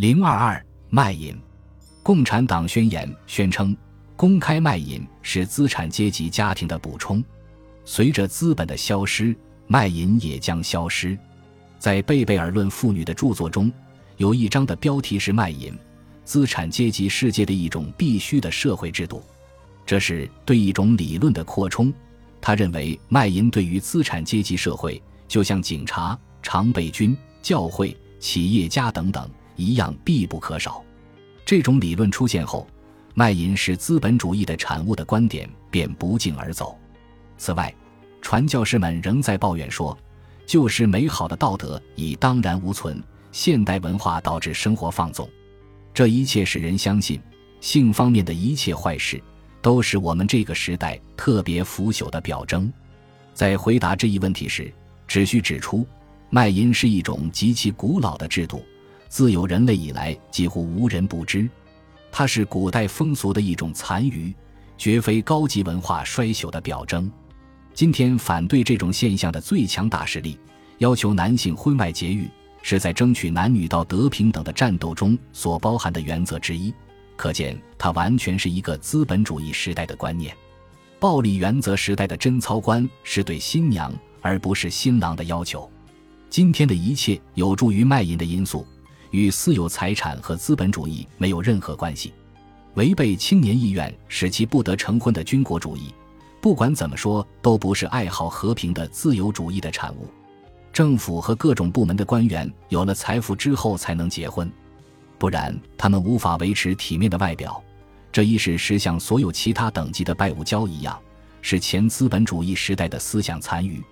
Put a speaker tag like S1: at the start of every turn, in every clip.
S1: 零二二卖淫，共产党宣言宣称，公开卖淫是资产阶级家庭的补充。随着资本的消失，卖淫也将消失。在贝贝尔论妇女的著作中，有一章的标题是“卖淫，资产阶级世界的一种必须的社会制度”。这是对一种理论的扩充。他认为，卖淫对于资产阶级社会，就像警察、常备军、教会、企业家等等一样必不可少。这种理论出现后，卖淫是资本主义的产物的观点便不胫而走。此外，传教士们仍在抱怨说，旧时美好的道德已荡然无存，现代文化导致生活放纵。这一切使人相信，性方面的一切坏事。都是我们这个时代特别腐朽的表征。在回答这一问题时，只需指出，卖淫是一种极其古老的制度，自有人类以来几乎无人不知。它是古代风俗的一种残余，绝非高级文化衰朽的表征。今天反对这种现象的最强大势力，要求男性婚外节育，是在争取男女道德平等的战斗中所包含的原则之一。可见，它完全是一个资本主义时代的观念。暴力原则时代的贞操观是对新娘而不是新郎的要求。今天的一切有助于卖淫的因素，与私有财产和资本主义没有任何关系。违背青年意愿使其不得成婚的军国主义，不管怎么说都不是爱好和平的自由主义的产物。政府和各种部门的官员有了财富之后才能结婚。不然，他们无法维持体面的外表。这亦是实像所有其他等级的拜物教一样，是前资本主义时代的思想残余。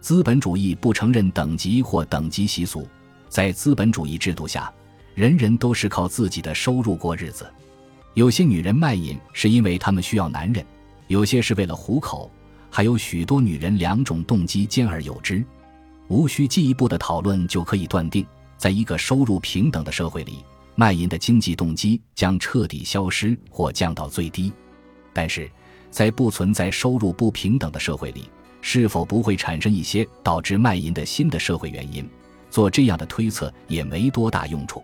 S1: 资本主义不承认等级或等级习俗，在资本主义制度下，人人都是靠自己的收入过日子。有些女人卖淫是因为她们需要男人，有些是为了糊口，还有许多女人两种动机兼而有之。无需进一步的讨论就可以断定，在一个收入平等的社会里。卖淫的经济动机将彻底消失或降到最低，但是，在不存在收入不平等的社会里，是否不会产生一些导致卖淫的新的社会原因？做这样的推测也没多大用处。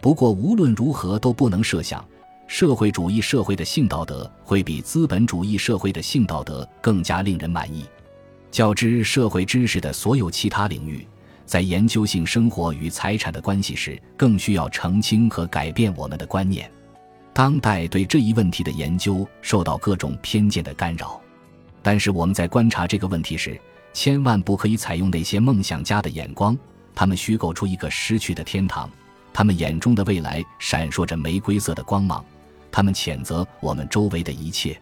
S1: 不过，无论如何都不能设想，社会主义社会的性道德会比资本主义社会的性道德更加令人满意。较之社会知识的所有其他领域。在研究性生活与财产的关系时，更需要澄清和改变我们的观念。当代对这一问题的研究受到各种偏见的干扰，但是我们在观察这个问题时，千万不可以采用那些梦想家的眼光。他们虚构出一个失去的天堂，他们眼中的未来闪烁着玫瑰色的光芒。他们谴责我们周围的一切。